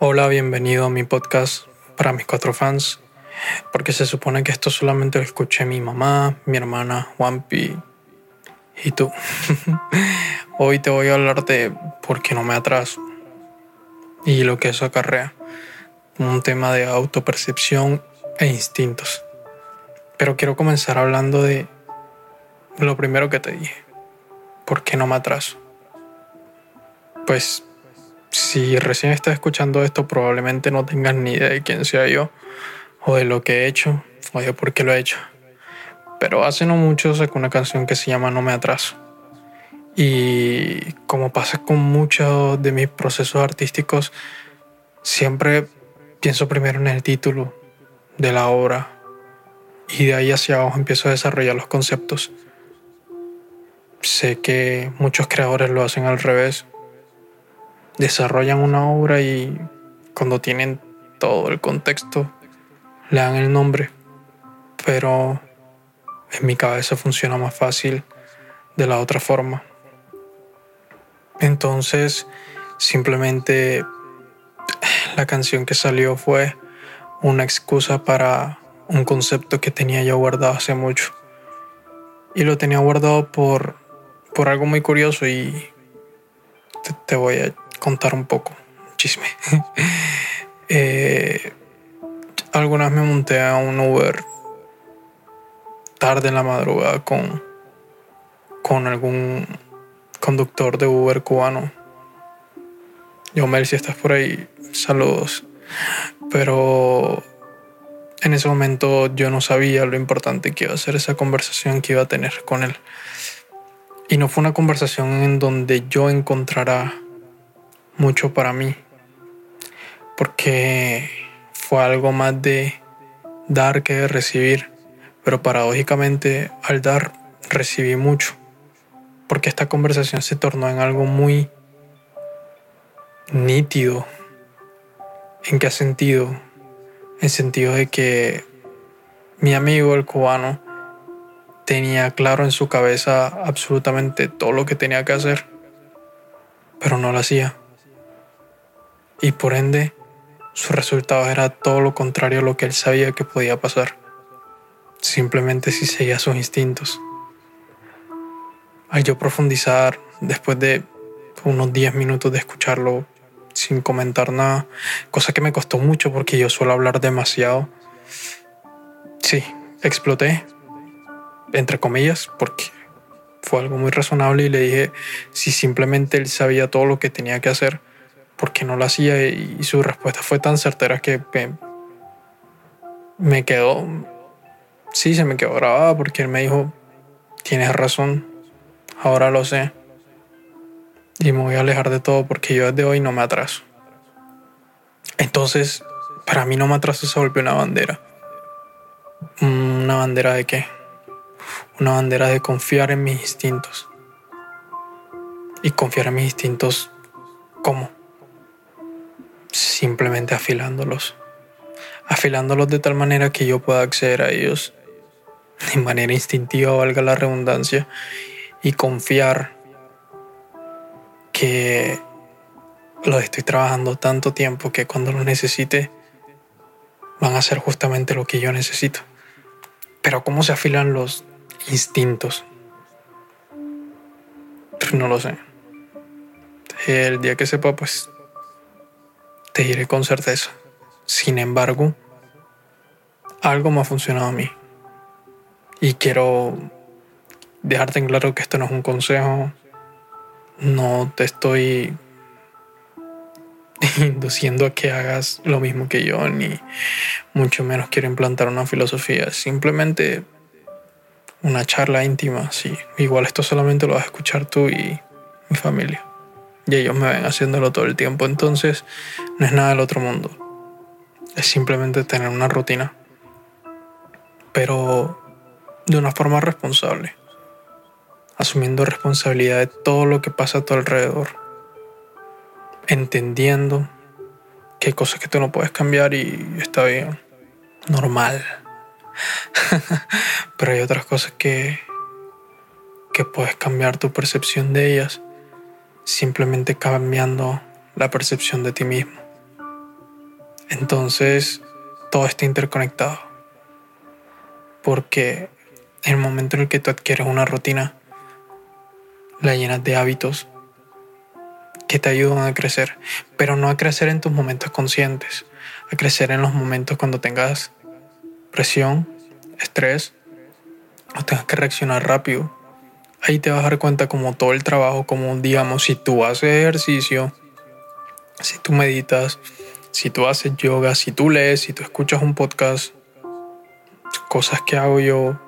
Hola, bienvenido a mi podcast para mis cuatro fans, porque se supone que esto solamente lo escuché mi mamá, mi hermana, Wampi y tú. Hoy te voy a hablar de por qué no me atraso y lo que eso acarrea, un tema de autopercepción e instintos. Pero quiero comenzar hablando de lo primero que te dije, ¿por qué no me atraso? Pues si recién estás escuchando esto, probablemente no tengas ni idea de quién sea yo, o de lo que he hecho, o de por qué lo he hecho. Pero hace no mucho saqué una canción que se llama No me atraso. Y como pasa con muchos de mis procesos artísticos, siempre pienso primero en el título de la obra y de ahí hacia abajo empiezo a desarrollar los conceptos. Sé que muchos creadores lo hacen al revés, desarrollan una obra y cuando tienen todo el contexto le dan el nombre. Pero en mi cabeza funciona más fácil de la otra forma. Entonces, simplemente la canción que salió fue una excusa para un concepto que tenía yo guardado hace mucho. Y lo tenía guardado por, por algo muy curioso y te, te voy a contar un poco, chisme. eh, algunas me monté a un Uber tarde en la madrugada con, con algún conductor de Uber cubano. Yo, Mel, si estás por ahí, saludos. Pero en ese momento yo no sabía lo importante que iba a ser esa conversación que iba a tener con él. Y no fue una conversación en donde yo encontrara mucho para mí, porque fue algo más de dar que de recibir, pero paradójicamente al dar recibí mucho, porque esta conversación se tornó en algo muy nítido. ¿En qué sentido? En sentido de que mi amigo el cubano tenía claro en su cabeza absolutamente todo lo que tenía que hacer, pero no lo hacía y por ende su resultado era todo lo contrario a lo que él sabía que podía pasar, simplemente si seguía sus instintos. Al yo profundizar, después de unos 10 minutos de escucharlo sin comentar nada, cosa que me costó mucho porque yo suelo hablar demasiado, sí, exploté, entre comillas, porque fue algo muy razonable y le dije si simplemente él sabía todo lo que tenía que hacer, porque no lo hacía y su respuesta fue tan certera que me, quedó, sí, se me quedó grabada porque él me dijo, tienes razón, ahora lo sé y me voy a alejar de todo porque yo desde hoy no me atraso. Entonces, para mí no me atraso se volvió una bandera. ¿Una bandera de qué? Una bandera de confiar en mis instintos. Y confiar en mis instintos, ¿cómo? Simplemente afilándolos. Afilándolos de tal manera que yo pueda acceder a ellos de manera instintiva, valga la redundancia, y confiar que los estoy trabajando tanto tiempo que cuando los necesite van a ser justamente lo que yo necesito. Pero ¿cómo se afilan los instintos? No lo sé. El día que sepa, pues te diré con certeza. Sin embargo, algo me ha funcionado a mí. Y quiero dejarte en claro que esto no es un consejo. No te estoy induciendo a que hagas lo mismo que yo, ni mucho menos quiero implantar una filosofía. Simplemente una charla íntima, sí. Igual esto solamente lo vas a escuchar tú y mi familia y ellos me ven haciéndolo todo el tiempo. Entonces no es nada del otro mundo. Es simplemente tener una rutina. Pero de una forma responsable. Asumiendo responsabilidad de todo lo que pasa a tu alrededor. Entendiendo que hay cosas que tú no puedes cambiar y está bien. Normal. Pero hay otras cosas que, que puedes cambiar tu percepción de ellas simplemente cambiando la percepción de ti mismo. Entonces, todo está interconectado. Porque en el momento en el que tú adquieres una rutina, la llenas de hábitos que te ayudan a crecer, pero no a crecer en tus momentos conscientes, a crecer en los momentos cuando tengas presión, estrés, o tengas que reaccionar rápido. Ahí te vas a dar cuenta como todo el trabajo, como digamos, si tú haces ejercicio, si tú meditas, si tú haces yoga, si tú lees, si tú escuchas un podcast, cosas que hago yo,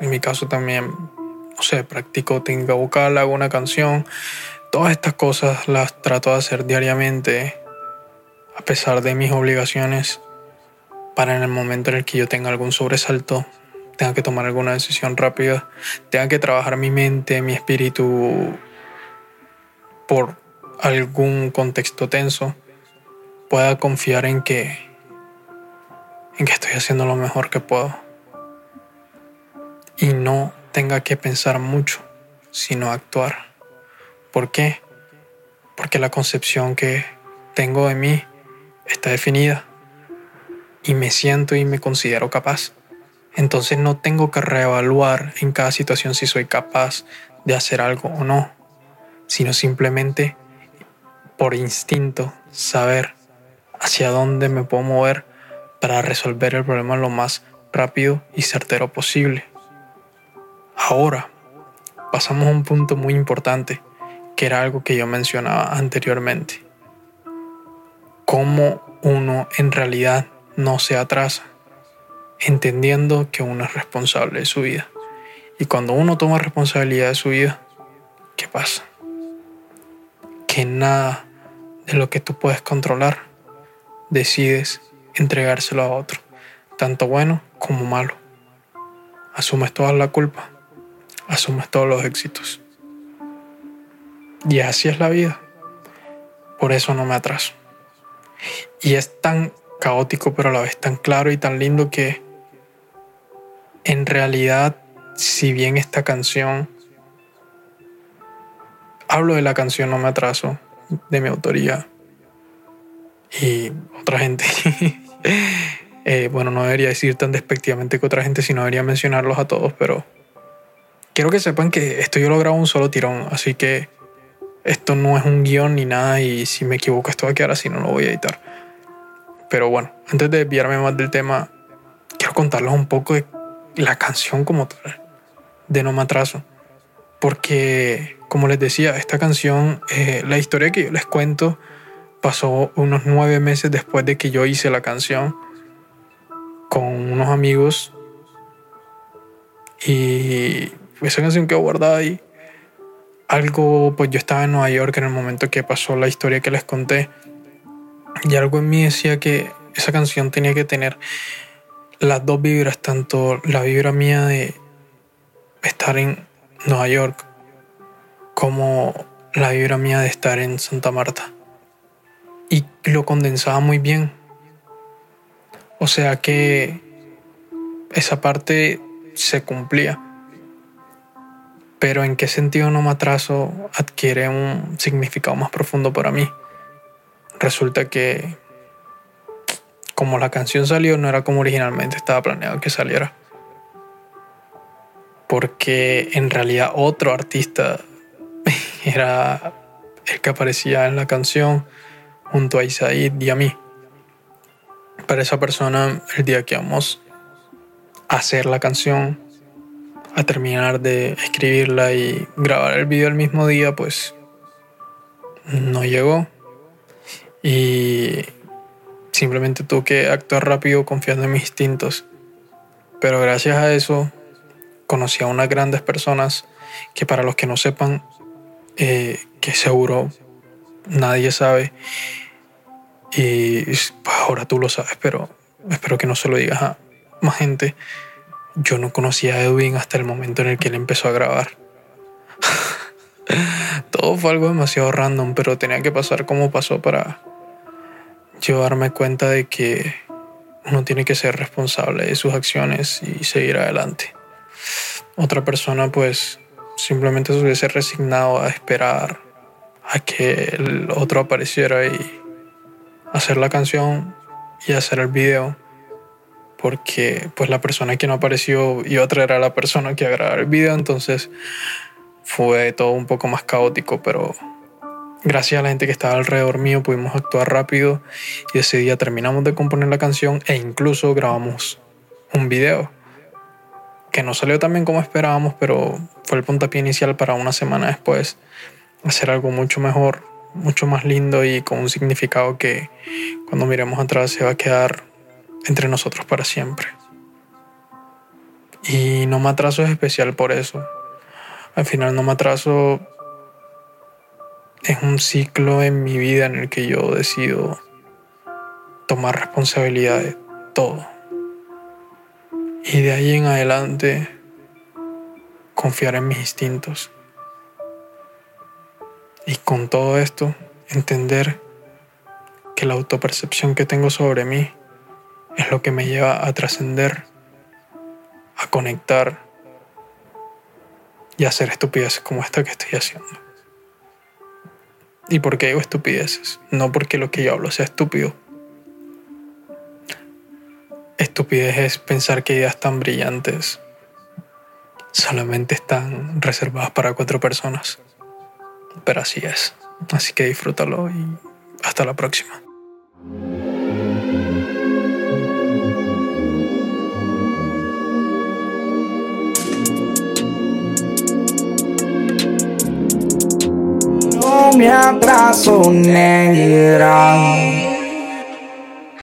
en mi caso también, no sé, practico técnica vocal, hago una canción, todas estas cosas las trato de hacer diariamente a pesar de mis obligaciones para en el momento en el que yo tenga algún sobresalto, tenga que tomar alguna decisión rápida, tenga que trabajar mi mente, mi espíritu por algún contexto tenso, pueda confiar en que en que estoy haciendo lo mejor que puedo y no tenga que pensar mucho, sino actuar. ¿Por qué? Porque la concepción que tengo de mí está definida y me siento y me considero capaz. Entonces no tengo que reevaluar en cada situación si soy capaz de hacer algo o no, sino simplemente por instinto saber hacia dónde me puedo mover para resolver el problema lo más rápido y certero posible. Ahora, pasamos a un punto muy importante, que era algo que yo mencionaba anteriormente. Cómo uno en realidad no se atrasa, entendiendo que uno es responsable de su vida. Y cuando uno toma responsabilidad de su vida, ¿qué pasa? Que nada de lo que tú puedes controlar decides entregárselo a otro, tanto bueno como malo. Asumes toda la culpa, asumes todos los éxitos. Y así es la vida. Por eso no me atraso. Y es tan caótico, pero a la vez tan claro y tan lindo que en realidad, si bien esta canción, hablo de la canción No me atraso, de mi autoría, y otra gente, eh, bueno, no debería decir tan despectivamente que otra gente, sino debería mencionarlos a todos, pero quiero que sepan que esto yo lo grabo un solo tirón, así que esto no es un guion ni nada y si me equivoco esto va a quedar así, no lo voy a editar. Pero bueno, antes de desviarme más del tema, quiero contarles un poco de la canción como tal, de No Me Atraso. Porque, como les decía, esta canción, eh, la historia que yo les cuento pasó unos nueve meses después de que yo hice la canción con unos amigos. Y esa canción quedó guardada ahí. Algo, pues yo estaba en Nueva York en el momento que pasó la historia que les conté. Y algo en mí decía que esa canción tenía que tener las dos vibras, tanto la vibra mía de estar en Nueva York como la vibra mía de estar en Santa Marta. Y lo condensaba muy bien. O sea que esa parte se cumplía. Pero en qué sentido no me atraso adquiere un significado más profundo para mí resulta que como la canción salió no era como originalmente estaba planeado que saliera. Porque en realidad otro artista era el que aparecía en la canción junto a Isaid y a mí. Para esa persona, el día que vamos a hacer la canción, a terminar de escribirla y grabar el video el mismo día, pues no llegó y simplemente tuve que actuar rápido confiando en mis instintos. Pero gracias a eso conocí a unas grandes personas que para los que no sepan, eh, que seguro nadie sabe, y pues, ahora tú lo sabes, pero espero que no se lo digas a más gente. Yo no conocía a Edwin hasta el momento en el que él empezó a grabar. Todo fue algo demasiado random, pero tenía que pasar como pasó para, llevarme cuenta de que uno tiene que ser responsable de sus acciones y seguir adelante. Otra persona pues simplemente se hubiese resignado a esperar a que el otro apareciera y hacer la canción y hacer el video porque pues la persona que no apareció iba a traer a la persona que iba grabar el video, entonces fue todo un poco más caótico, pero gracias a la gente que estaba alrededor mío pudimos actuar rápido y ese día terminamos de componer la canción e incluso grabamos un video que no salió tan bien como esperábamos, pero fue el puntapié inicial para una semana después hacer algo mucho mejor, mucho más lindo y con un significado que cuando miremos atrás se va a quedar entre nosotros para siempre. Y no me atraso es especial por eso. Al final no me atraso es un ciclo en mi vida en el que yo decido tomar responsabilidad de todo. Y de ahí en adelante confiar en mis instintos. Y con todo esto, entender que la autopercepción que tengo sobre mí es lo que me lleva a trascender, a conectar y a hacer estupideces como esta que estoy haciendo. ¿Y por qué digo estupideces? No porque lo que yo hablo sea estúpido. Estupidez es pensar que ideas tan brillantes solamente están reservadas para cuatro personas. Pero así es. Así que disfrútalo y hasta la próxima. Me atraso negra